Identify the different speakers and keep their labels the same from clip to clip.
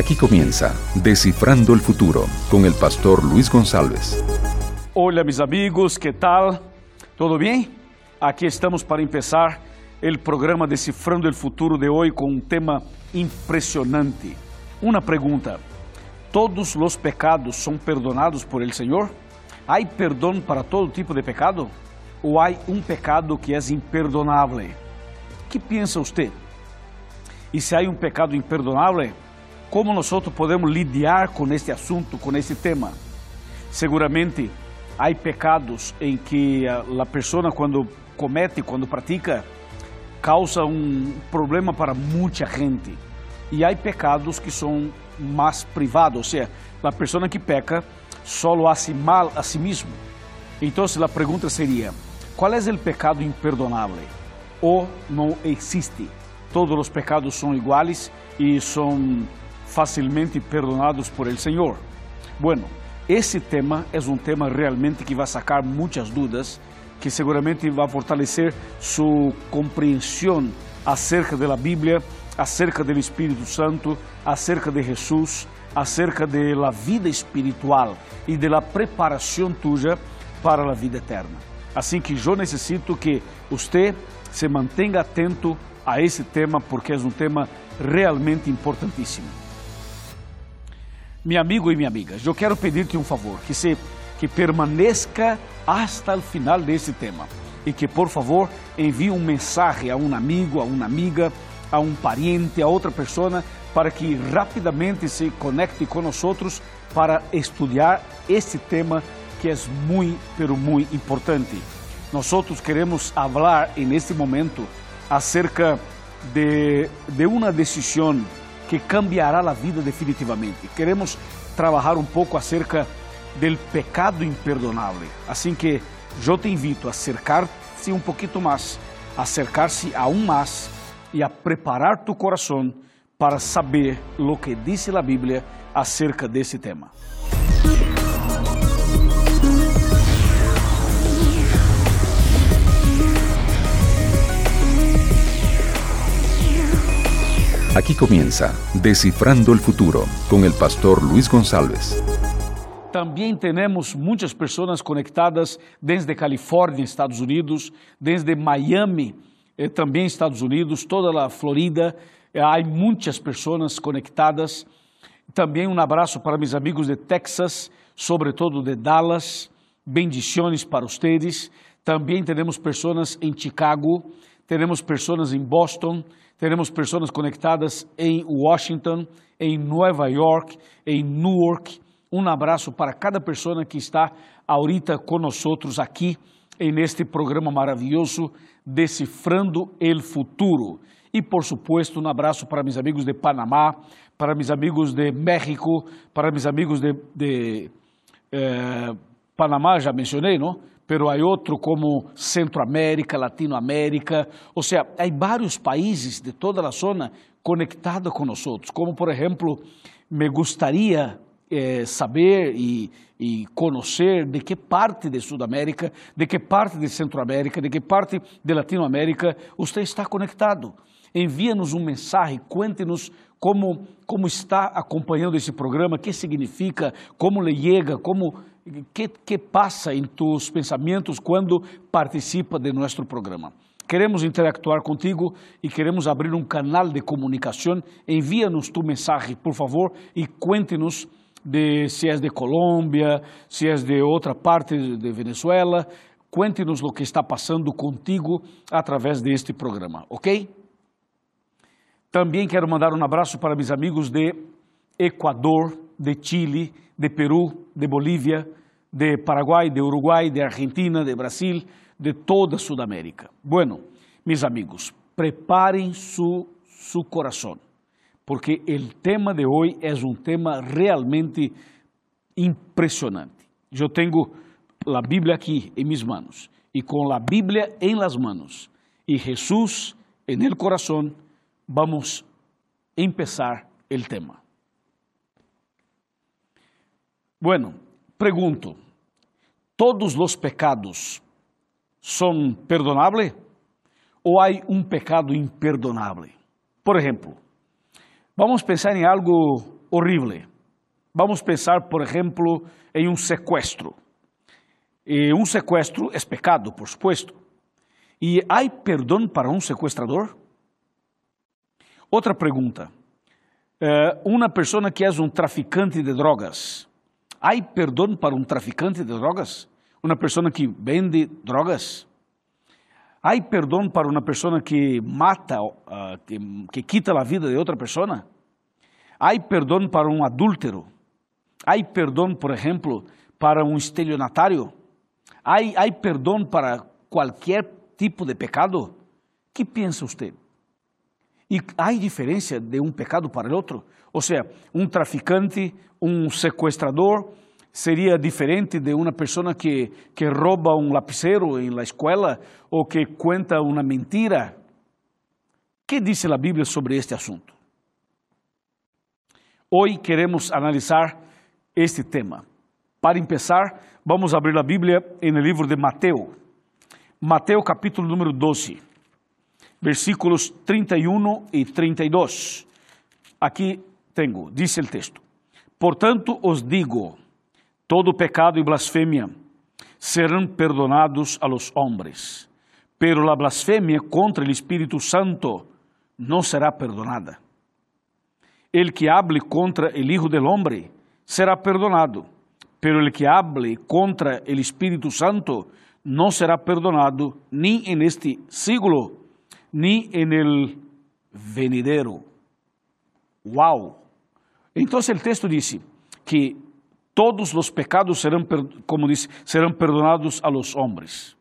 Speaker 1: Aquí comienza Descifrando el Futuro con el pastor Luis González.
Speaker 2: Hola mis amigos, ¿qué tal? ¿Todo bien? Aquí estamos para empezar el programa Descifrando el Futuro de hoy con un tema impresionante. Una pregunta, ¿todos los pecados son perdonados por el Señor? ¿Hay perdón para todo tipo de pecado? ¿O hay un pecado que es imperdonable? ¿Qué piensa usted? Y si hay un pecado imperdonable, como nós podemos lidiar com este assunto, com este tema? Seguramente há pecados em que a pessoa quando comete, quando pratica, causa um problema para muita gente. E há pecados que são mais privados, ou seja, a pessoa que peca só hace mal a si mesmo. Então, a pergunta seria: qual é o pecado imperdonável? Ou não existe? Todos os pecados são iguais e são facilmente perdonados por el Senhor. Bueno, esse tema é um tema realmente que vai sacar muitas dúvidas, que seguramente vai fortalecer sua compreensão acerca da Bíblia, acerca do Espírito Santo, acerca de Jesus, acerca da vida espiritual e da preparação tuya para a vida eterna. Assim que eu necessito que você se mantenha atento a esse tema, porque é um tema realmente importantíssimo. Meu amigo e minha amiga, eu quero pedir-te um favor, que se que permaneça hasta o final desse tema e que, por favor, envie um mensagem a um amigo, a uma amiga, a um pariente, a outra pessoa, para que rapidamente se conecte nós para estudar este tema que é muito, pero muito importante. Nós queremos falar neste momento acerca de, de uma decisão que cambiará a vida definitivamente. Queremos trabalhar um pouco acerca do pecado imperdonável. Assim que eu te invito a acercar-se um pouquinho mais, a acercar-se aún mais e a preparar tu coração para saber o que diz a Bíblia acerca desse tema.
Speaker 1: Aquí comienza Descifrando el Futuro con el pastor Luis González.
Speaker 2: Também temos muitas pessoas conectadas desde Califórnia, Estados Unidos, desde Miami, eh, também Estados Unidos, toda a Florida. Eh, há muitas pessoas conectadas. Também um abraço para meus amigos de Texas, sobretudo de Dallas. Bendições para vocês. Também temos pessoas em Chicago, temos pessoas em Boston, teremos pessoas conectadas em Washington, em Nova York, em Newark. Um abraço para cada pessoa que está ahorita conosco aqui em este programa maravilhoso Decifrando el Futuro. E, por supuesto, um abraço para meus amigos de Panamá, para meus amigos de México, para meus amigos de, de eh, Panamá, já mencionei, não? Pero há outro como Centroamérica, Latinoamérica, ou seja, há vários países de toda a zona conectados com nós, como por exemplo, me gostaria eh, saber e, e conhecer de que parte de Sudamérica, de que parte de Centroamérica, de que parte de Latinoamérica você está conectado. Envia-nos um mensagem, cuente-nos como, como está acompanhando esse programa, o que significa, como lhe chega, como que, que passa em tus pensamentos quando participa de nosso programa. Queremos interactuar contigo e queremos abrir um canal de comunicação. Envia-nos tu mensagem, por favor, e cuente-nos de se és de Colômbia, se és de outra parte de Venezuela. Cuente-nos o que está passando contigo através deste programa, ok? Também quero mandar um abraço para meus amigos de Equador, de Chile, de Peru, de Bolívia, de Paraguai, de Uruguai, de Argentina, de Brasil, de toda Sudamérica. Bueno, mis amigos, preparem su, su coração, porque o tema de hoje é um tema realmente impressionante. Eu tenho a Bíblia aqui em mis manos e com a Bíblia em las manos e Jesus en el corazón, vamos empezar el tema. Bueno, Pergunto: todos os pecados são perdonáveis ou há um pecado imperdonável? Por exemplo, vamos pensar em algo horrible. Vamos pensar, por ejemplo, em um sequestro. E um sequestro é pecado, por supuesto. E há perdão para um sequestrador? Outra pergunta. Uh, uma pessoa que é um traficante de drogas, há perdão para um traficante de drogas? Uma pessoa que vende drogas? Há perdão para uma pessoa que mata, uh, que, que quita a vida de outra pessoa? Há perdão para um adúltero? Há perdão, por exemplo, para um estelionatário? Há, perdão para qualquer tipo de pecado? que pensa você? E há diferença de um pecado para o outro? Ou seja, um traficante, um sequestrador, seria diferente de uma pessoa que, que rouba um lapicero em la escola ou que conta uma mentira? que diz a Bíblia sobre este assunto? Hoje queremos analisar este tema. Para começar, vamos abrir a Bíblia no livro de Mateus. Mateus capítulo número 12 versículos 31 e 32. Aqui tenho, diz o texto: Portanto os digo, todo pecado e blasfêmia serão perdonados a los hombres, pero la blasfemia contra el Espírito Santo não será perdonada. El que hable contra el Hijo del Hombre será perdonado, pero el que hable contra el Espírito Santo não será perdonado nem en este siglo ni en el venidero. Wow! Então o texto disse que todos os pecados serão, como dice, serão perdonados a los hombres,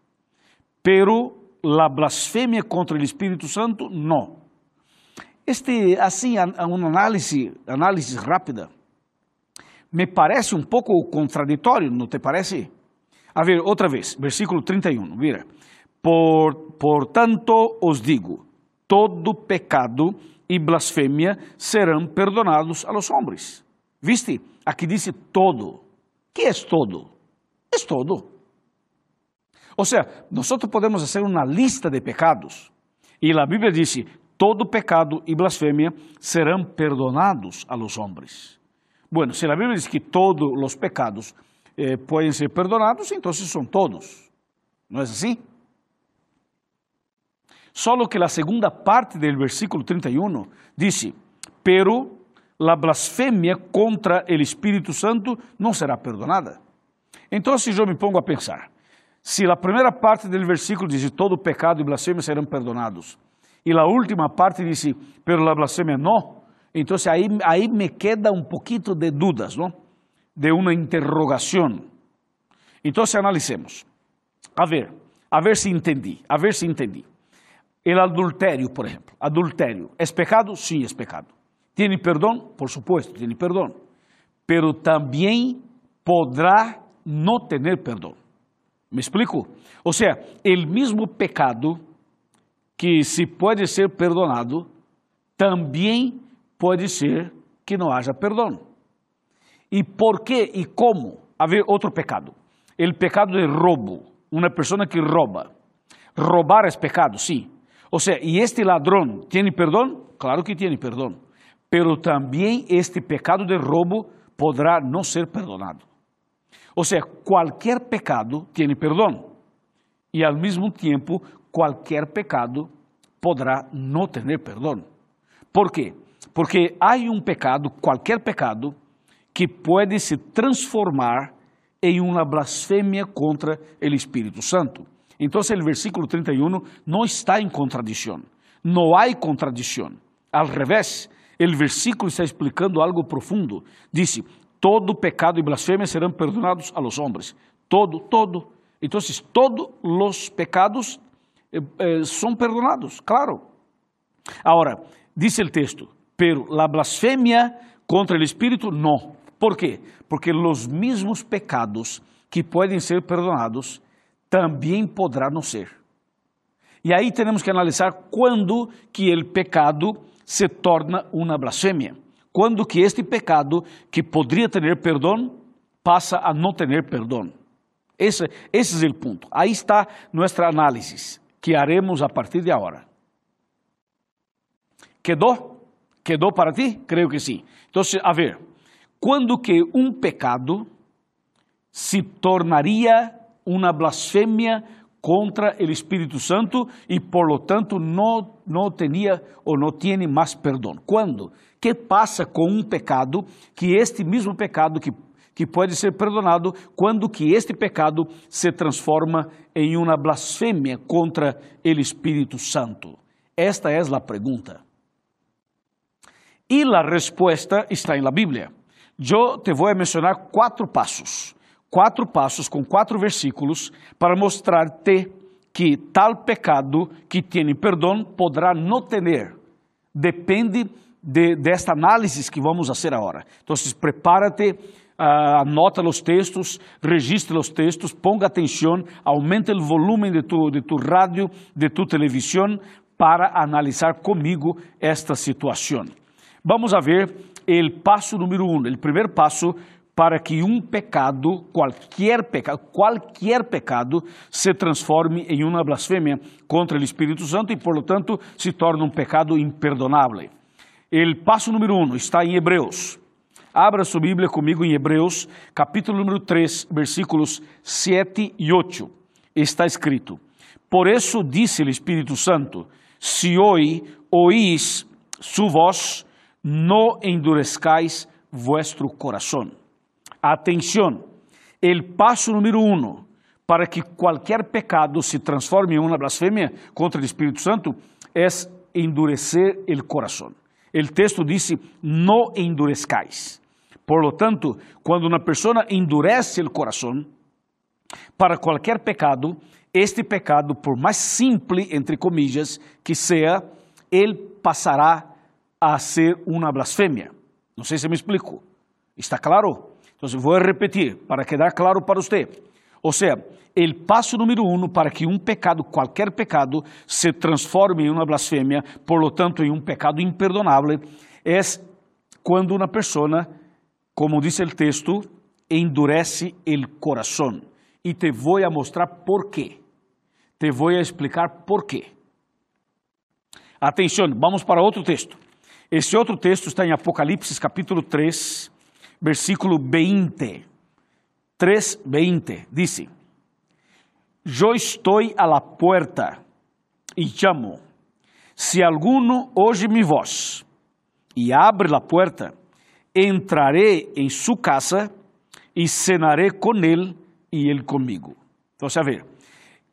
Speaker 2: pero la blasfemia contra el Espírito Santo não. Este, assim, uma análise, análise rápida, me parece um pouco contraditório, não te parece? A ver, outra vez, versículo 31, mira. Por, por tanto os digo, todo pecado e blasfêmia serão perdonados a los hombres. ¿Viste? Aqui diz todo. que é todo? É todo. Ou seja, nós podemos fazer uma lista de pecados e a Bíblia diz: todo pecado e blasfêmia serão perdonados a los hombres. Bueno, se a Bíblia diz que todos os pecados eh, podem ser perdonados, então são todos. Não é assim? Solo que la segunda parte del versículo 31 dice, pero la blasfemia contra el Espíritu Santo no será perdonada. Entonces yo me pongo a pensar, si la primera parte del versículo dice, todo pecado y blasfemia serán perdonados, y la última parte dice, pero la blasfemia no, entonces ahí, ahí me queda un poquito de dudas, ¿no? De una interrogación. Entonces analicemos. A ver, a ver si entendí, a ver si entendí. El adultério, por exemplo. Adultério. ¿Es pecado? Sim, es pecado. ¿Tiene perdão? Por supuesto, tiene perdão. Pero também podrá não ter perdão. ¿Me explico? Ou seja, el mesmo pecado que se pode ser perdonado, também pode ser que não haja perdão. E por quê e como haver outro pecado? El pecado de roubo. Uma pessoa que rouba. Roubar é pecado, sim. O sea, ¿y este ladrón tiene perdón? Claro que tiene perdón. Pero también este pecado de robo podrá no ser perdonado. O sea, cualquier pecado tiene perdón. Y al mismo tiempo, cualquier pecado podrá no tener perdón. ¿Por qué? Porque hay un pecado, cualquier pecado, que puede se transformar en una blasfemia contra el Espíritu Santo. Então, o versículo 31 não está em contradição. Não há contradição. Al revés, o versículo está explicando algo profundo. Dice, todo pecado e blasfêmia serão perdonados a los hombres. Todo, todo. Então, todos os pecados eh, eh, perdonados, claro. Agora, diz o texto, pero la blasfemia contra o Espírito, não. ¿Por quê? Porque os mesmos pecados que podem ser perdonados também poderá não ser. E aí temos que analisar quando que o pecado se torna uma blasfêmia. Quando que este pecado, que poderia ter perdão, passa a não ter perdão. Esse, esse é o ponto. Aí está nossa análise, que haremos a partir de agora. Quedou? Quedou para ti? Creio que sim. Então, a ver, quando que um pecado se tornaria uma blasfêmia contra o Espírito Santo e, por lo tanto, não, tinha ou não tem mais perdão. Quando? que passa com um pecado que este mesmo pecado que que pode ser perdonado quando que este pecado se transforma em uma blasfêmia contra o Espírito Santo. Esta é a pergunta. E a resposta está em la Bíblia. Eu te vou mencionar quatro passos, quatro passos com quatro versículos para mostrar-te que tal pecado que tem perdão poderá não ter. Depende de, desta análise que vamos fazer agora. Então, prepárate, uh, anota os textos, registre os textos, ponga atenção, aumente o volume de tu, de tu rádio, de tu televisão, para analisar comigo esta situação. Vamos a ver o passo número um, o primeiro passo para que um pecado, qualquer pecado, qualquer pecado, se transforme em uma blasfêmia contra o Espírito Santo e, por lo tanto, se torne um pecado imperdonável. O passo número um está em Hebreus. Abra sua Bíblia comigo em Hebreus, capítulo número 3, versículos 7 e 8. Está escrito: Por isso disse o Espírito Santo: Se hoje oís su voz, no endurezcais vuestro coração. Atenção, o passo número um para que qualquer pecado se transforme em uma blasfêmia contra o Espírito Santo é endurecer o coração. O texto disse: "No endurezcais". Por lo tanto, quando uma pessoa endurece o coração para qualquer pecado, este pecado, por mais simples, entre comillas, que seja, ele passará a ser uma blasfêmia. Não sei se me explico. ¿Está claro? Então, vou repetir para quedar claro para você. Ou seja, o passo número um para que um pecado, qualquer pecado, se transforme em uma blasfêmia, por lo tanto, em um pecado imperdonável, é quando uma pessoa como dice el texto, endurece el corazón. Y te voy a mostrar por qué. Te voy a explicar por qué. Atenção, vamos para outro texto. Esse outro texto está em Apocalipse capítulo 3, versículo 20. 3, 20. Dice: Eu estou a la puerta e chamo. Se alguno oye mi voz e abre la puerta, entraré em sua casa e cenaré com ele e ele comigo. Então, a ver,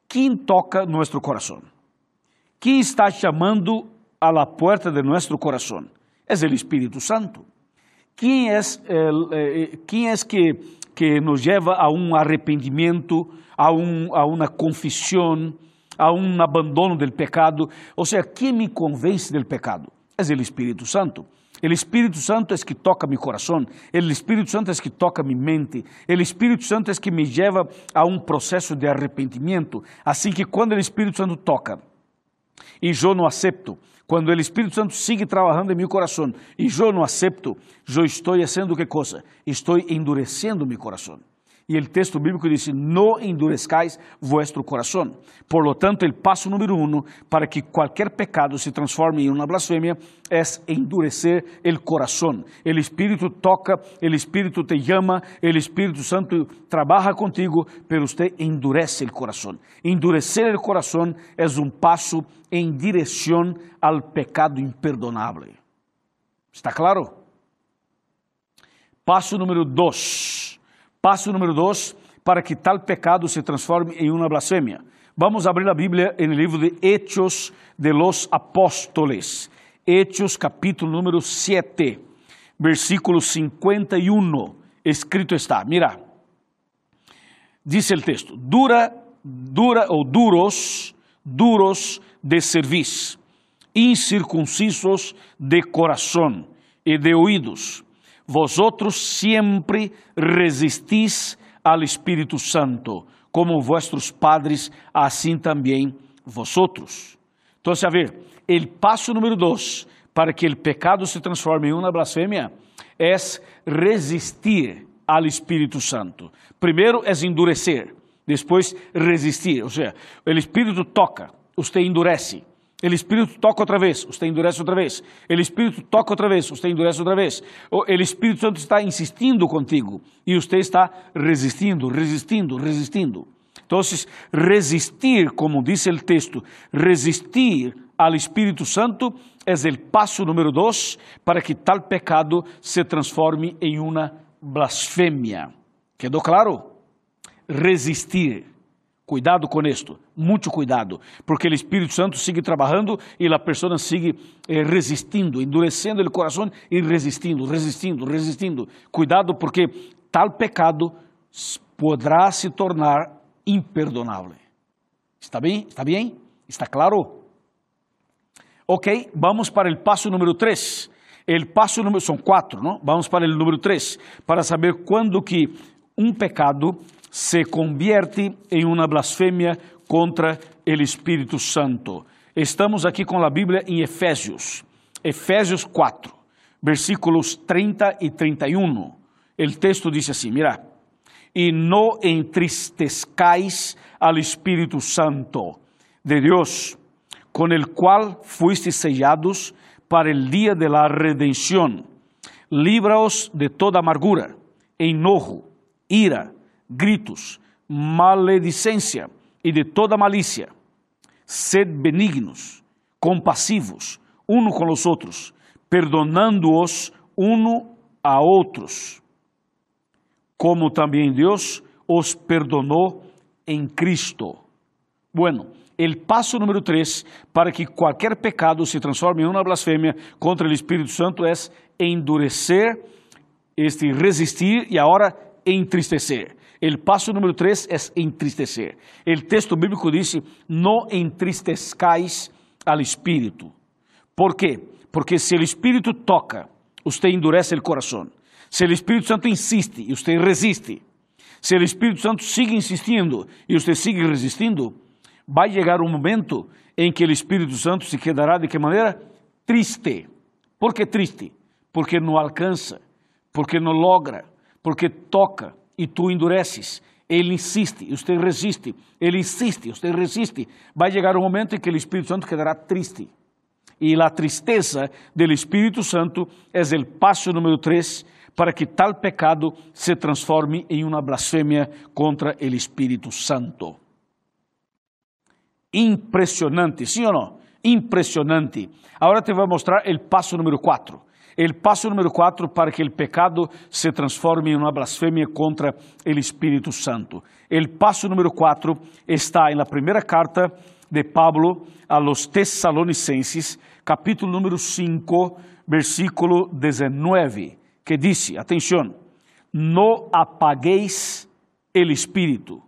Speaker 2: quem toca nosso coração? Quem está chamando a la puerta de nosso coração? É o Espírito Santo. Quem é, eh, quem é que, que nos leva a um arrependimento, a, um, a uma confissão, a um abandono do pecado? Ou seja, quem me convence do pecado? É o Espírito Santo. El Espírito Santo é que toca meu coração, el Espírito Santo é que toca minha mente, el Espírito Santo é que me leva a um processo de arrependimento. Assim que quando o Espírito Santo toca e eu não acepto, quando o Espírito Santo sigue trabalhando em meu coração e eu não acepto, eu estou fazendo que coisa? Estou endurecendo meu coração. E o texto bíblico diz: No endurezcais vuestro coração. Por lo tanto, o passo número um para que qualquer pecado se transforme em uma blasfêmia é endurecer o coração. O Espírito toca, o Espírito te llama, o Espírito Santo trabalha contigo, pero você endurece o coração. Endurecer o coração é um passo em direção ao pecado imperdonável. Está claro? Passo número dois Passo número dois, para que tal pecado se transforme em uma blasfêmia. Vamos abrir a Bíblia no livro de Hechos de los Apóstoles. Hechos, capítulo número 7, versículo 51. Escrito está, mira. Diz o texto: Dura, dura ou duros, duros de serviço, incircuncisos de coração e de ouídos vosotros siempre resistís al Espíritu Santo, como vuestros padres, assim também vosotros. Então, a ver, o passo número dois para que o pecado se transforme em uma blasfêmia é resistir ao Espírito Santo. Primeiro é endurecer, depois resistir. Ou seja, o Espírito toca, você endurece. El Espírito toca outra vez, você endurece outra vez. El Espírito toca outra vez, você endurece outra vez. O Espírito Santo está insistindo contigo e você está resistindo, resistindo, resistindo. Então, resistir, como diz o texto, resistir al Espírito Santo é o passo número dois para que tal pecado se transforme em uma blasfemia. ¿Quedou claro? Resistir. Cuidado com isto, muito cuidado, porque o Espírito Santo sigue trabalhando e a pessoa sigue eh, resistindo, endurecendo o coração e resistindo, resistindo, resistindo. Cuidado, porque tal pecado poderá se tornar imperdonável. Está bem? Está bem? Está claro? Ok, vamos para o passo número 3. O passo número, são quatro, não? Vamos para o número 3, para saber quando que um pecado se convierte em uma blasfêmia contra o Espírito Santo. Estamos aqui com a Bíblia em Efésios, Efésios 4, versículos 30 e 31. O texto diz assim: Mira, e no entristezcais al Espírito Santo de Deus, com el qual fuiste sellados para el día de la redención. Líbraos de toda amargura, enojo, ira, gritos, maledicencia e de toda malicia. Sed benignos, compassivos, uno com os outros, perdonando-os uno a outros, como também Deus os perdonou em Cristo. Bueno, el passo número 3 para que qualquer pecado se transforme em uma blasfêmia contra o Espírito Santo é endurecer, este resistir e agora entristecer. El passo número 3 é entristecer. El texto bíblico diz: "No entristezcais al Espírito". ¿Por quê? Porque se o Espírito toca, você endurece o coração. Se o Espírito Santo insiste e você resiste, se o Espírito Santo sigue insistindo e você sigue resistindo, vai chegar um momento em que o Espírito Santo se quedará de que maneira? Triste. Por que triste? Porque não alcança, porque não logra, porque toca e tu endureces. Ele insiste e você resiste. Ele insiste você resiste. Vai chegar um momento em que o Espírito Santo quedará triste. E a tristeza do Espírito Santo é o passo número 3 para que tal pecado se transforme em uma blasfêmia contra o Espírito Santo. Impressionante, sim ou não? Impressionante. Agora te vou mostrar o passo número 4. O passo número 4 para que o pecado se transforme em uma blasfêmia contra o Espírito Santo. O passo número 4 está na primeira carta de Pablo a los Tessalonicenses, capítulo número 5, versículo 19, que diz: atenção, no apagueis el espírito.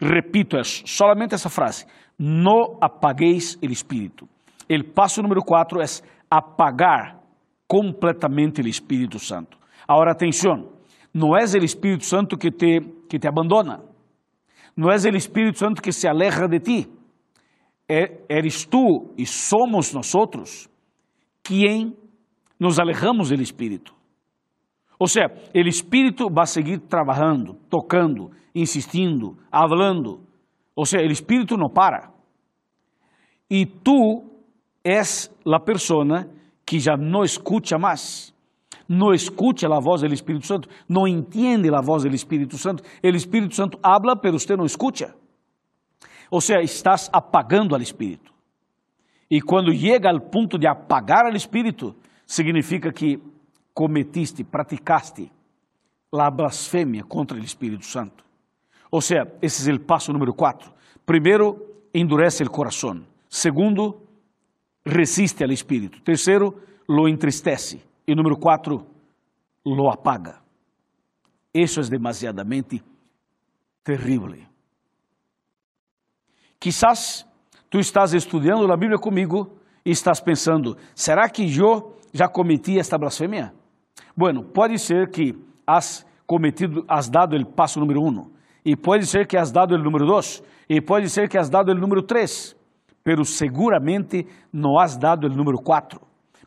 Speaker 2: Repito, é solamente essa frase: no apagueis el espírito. O passo número 4 é apagar completamente o Espírito Santo. Agora, atenção, não é o Espírito Santo que te, que te abandona, não é o Espírito Santo que se aleja de ti, é, eres tu e somos nós quem nos alejamos do Espírito. Ou seja, o Espírito vai seguir trabalhando, tocando, insistindo, falando. Ou seja, o Espírito não para. E tu és a pessoa que já não escuta mais, não escuta a voz do Espírito Santo, não entende a voz do Espírito Santo. O Espírito Santo habla, pero você não escuta. Ou seja, estás apagando ao Espírito. E quando chega ao ponto de apagar ao Espírito, significa que cometiste, praticaste a blasfêmia contra o Espírito Santo. Ou seja, esse é o passo número 4. Primeiro, endurece o coração. Segundo, resiste ao espírito. Terceiro, lo entristece. E número quatro, lo apaga. Isso é demasiadamente terrível. Quizás tu estás estudando a Bíblia comigo e estás pensando: será que eu já cometi esta blasfêmia? Bueno, pode ser que has cometido, has dado o passo número um, e pode ser que has dado o número dois, e pode ser que has dado o número três pero seguramente não has dado o número 4.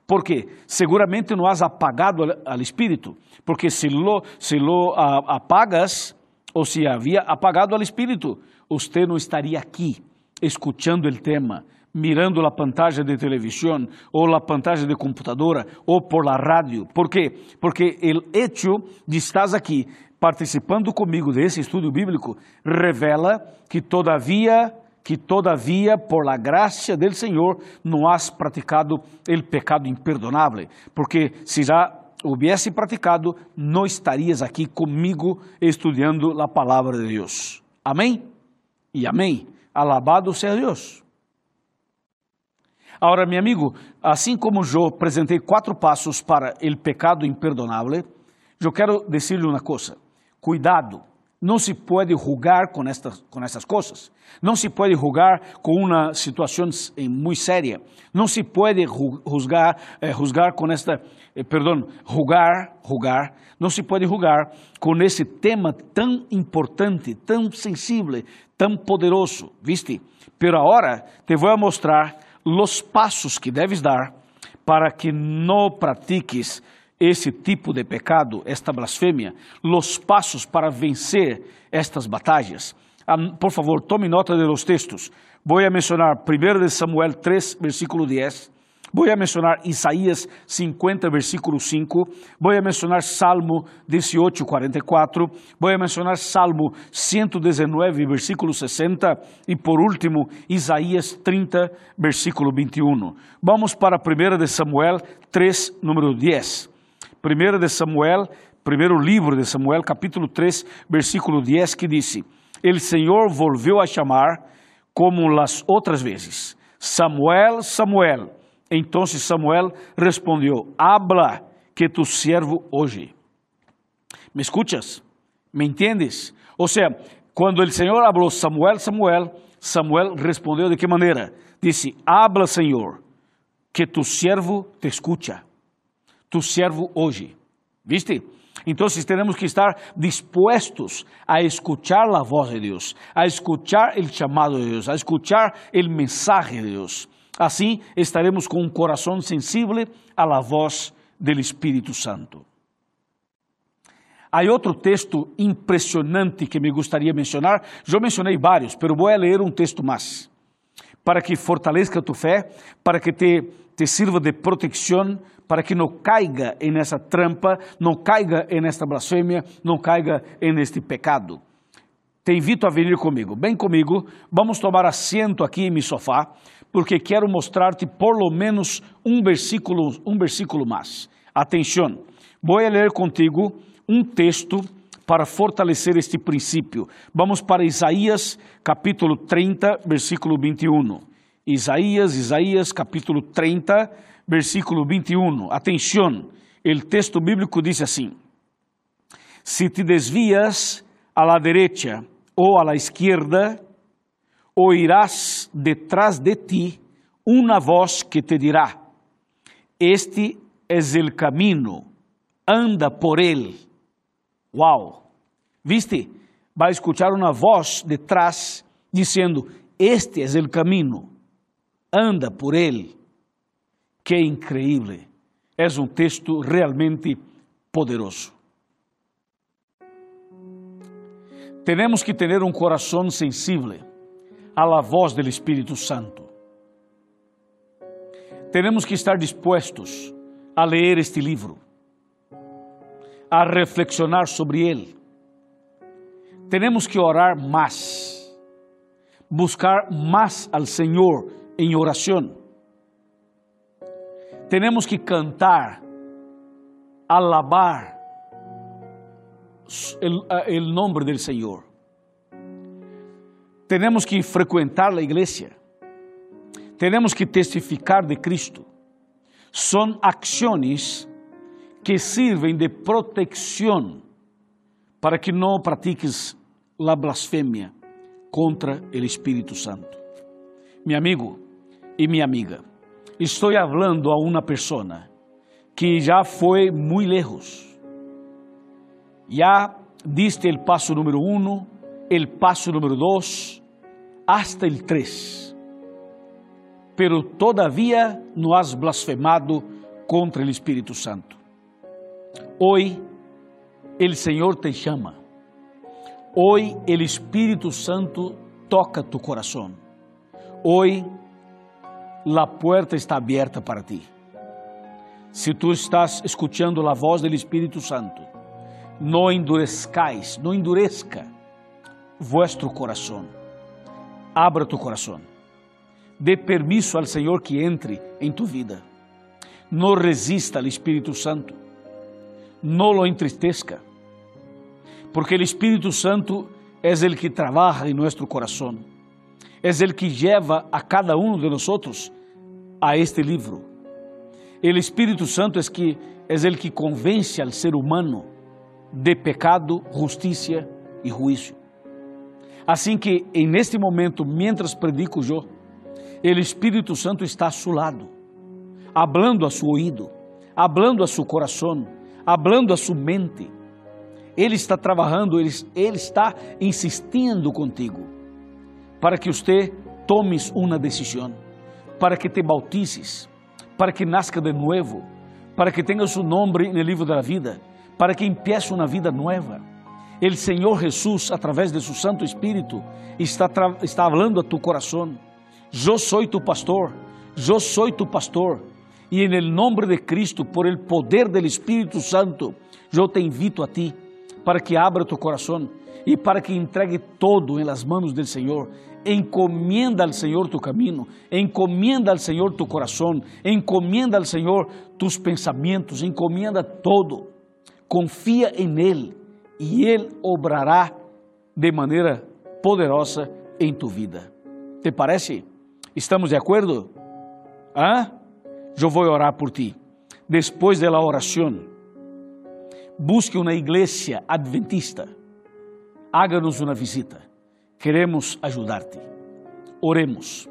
Speaker 2: ¿Por quê? Seguramente não has apagado al, espírito, porque se lo, se lo apagas, ou se havia apagado al espírito, você não estaria aqui, escuchando el tema, mirando la pantalla de televisión o la pantalla de computadora o por la radio. ¿Por qué? Porque el hecho de estás aqui participando comigo desse estudo bíblico revela que todavia que todavia por la gracia del Senhor não has praticado el pecado imperdonável, porque se já hubiese praticado, não estarias aqui comigo estudando a palavra de Deus. Amém? E amém. Alabado seja Deus. Agora, meu amigo, assim como eu apresentei quatro passos para o pecado imperdonável, eu quero dizer-lhe uma coisa: cuidado não se pode julgar com estas, com essas coisas. Não se pode julgar com uma situação muito séria. Não se pode juzgar, eh, juzgar com esta, eh, perdão, julgar, julgar. Não se pode julgar com esse tema tão importante, tão sensível, tão poderoso, ¿viste? Pero agora te vou mostrar os passos que deves dar para que não pratiques esse tipo de pecado, esta blasfêmia, los passos para vencer estas batalhas. Por favor, tome nota de los textos. Vou mencionar 1 Samuel 3, versículo 10. Vou mencionar Isaías 50, versículo 5. Vou mencionar Salmo 18, 44. Vou mencionar Salmo 119, versículo 60. E por último, Isaías 30, versículo 21. Vamos para 1 Samuel 3, número 10. Primeiro de Samuel, primeiro livro de Samuel, capítulo 3, versículo 10, que disse: El Senhor volveu a chamar como las outras vezes. Samuel, Samuel. Então Samuel respondeu: Habla que tu servo hoje. ¿Me escuchas? ¿Me entendes? Ou seja, quando o Senhor falou Samuel, Samuel, Samuel respondeu de que maneira? Disse: Habla, Senhor, que tu servo te escucha tu servo hoje. ¿Viste? Então, temos que estar dispostos a escuchar a voz de Deus, a escuchar o chamado de Deus, a escuchar o mensaje de Deus. Assim estaremos com um coração sensível a la voz del Espírito Santo. Há outro texto impressionante que me gostaria de mencionar. Eu mencionei vários, mas vou ler um texto mais para que fortaleça tu fé, para que te, te sirva de proteção, para que não caiga em essa trampa, não caiga em esta blasfêmia, não caiga em este pecado. Te invito a vir comigo, bem comigo, vamos tomar assento aqui em meu sofá, porque quero mostrar-te por lo menos um versículo, um versículo mais. Atenção, vou ler contigo um texto para fortalecer este princípio. Vamos para Isaías capítulo 30, versículo 21. Isaías, Isaías capítulo 30, versículo 21. Atenção, o texto bíblico diz assim: Se te desvias a la derecha ou a la izquierda, oirás detrás de ti uma voz que te dirá: Este es el camino, anda por él Uau! Viste? Vai escuchar uma voz de trás dizendo: Este é o caminho, anda por ele. Que incrível! É um texto realmente poderoso. Temos que ter um coração sensível à la voz do Espírito Santo. Temos que estar dispostos a ler este livro a reflexionar sobre ele. Temos que orar mais, buscar mais al Senhor em oração. Temos que cantar, alabar o nome do Senhor. Temos que frequentar a igreja. Temos que testificar de Cristo. São ações que sirvem de proteção para que não pratiques a blasfêmia contra o Espírito Santo. Meu amigo e minha amiga, estou falando a uma pessoa que já foi muito lejos. Já diste o passo número um, o passo número dois, hasta o três. Pero todavia não has blasfemado contra o Espírito Santo. Hoy el Señor te llama. Hoy el Espíritu Santo toca tu corazón. Hoy la puerta está abierta para ti. Se tu estás escuchando a voz do Espírito Santo, não endurezcais, não endurezca vuestro coração. Abra tu coração. Dê permisso ao Senhor que entre em tu vida. Não resista ao Espírito Santo. Não lo entristezca. Porque o Espírito Santo é o que trabalha em nosso coração. É o que leva a cada um de nós a este livro. O Espírito Santo é que é o que convence al ser humano de pecado, justiça e juízo. Assim que, em neste momento, mientras predico eu, o Espírito Santo está a seu lado, hablando a seu ouído, hablando a seu coração, hablando a sua mente. Ele está trabalhando, ele, ele está insistindo contigo para que você tomes uma decisão, para que te bautizes, para que nasca de novo, para que tenha seu nome no livro da vida, para que empiece uma vida nova. O Senhor Jesus, através de seu Santo Espírito, está, está falando a tu coração. Eu sou tu pastor, eu sou tu pastor, e em nome de Cristo, por el poder del Espírito Santo, eu te invito a ti para que abra tu coração e para que entregue todo em las manos del Senhor. Encomienda al Senhor tu caminho, encomienda al Senhor tu coração, encomienda al Senhor tus pensamentos, encomienda todo. Confia em Ele e Ele obrará de maneira poderosa em tu vida. Te parece? Estamos de acordo? Ah? Eu vou orar por ti. Depois da oração, busque uma igreja adventista. Háganos uma visita. Queremos ajudar-te. Oremos.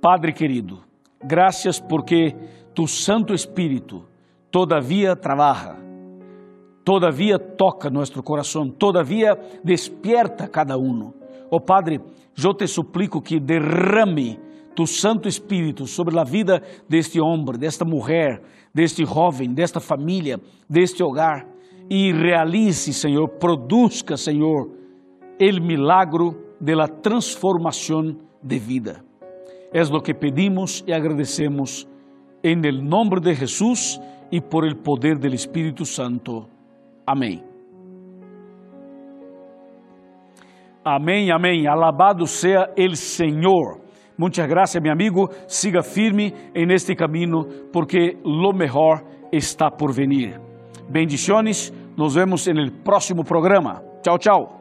Speaker 2: Padre querido, graças porque tu Santo Espírito todavia trabalha, todavia toca nosso coração, todavia despierta cada um. Oh Padre, eu te suplico que derrame tu Santo Espírito sobre a vida deste homem, desta mulher, deste jovem, desta família, deste hogar e realize, Senhor, produzca, Senhor, o milagro de la transformação de vida. É o que pedimos e agradecemos em el nome de Jesus e por el poder del Espírito Santo. Amém. Amém, amém. Alabado seja el Senhor. Muitas graças, meu amigo. Siga firme en este caminho, porque lo mejor está por venir. Bendiciones. Nos vemos el próximo programa. Tchau, tchau.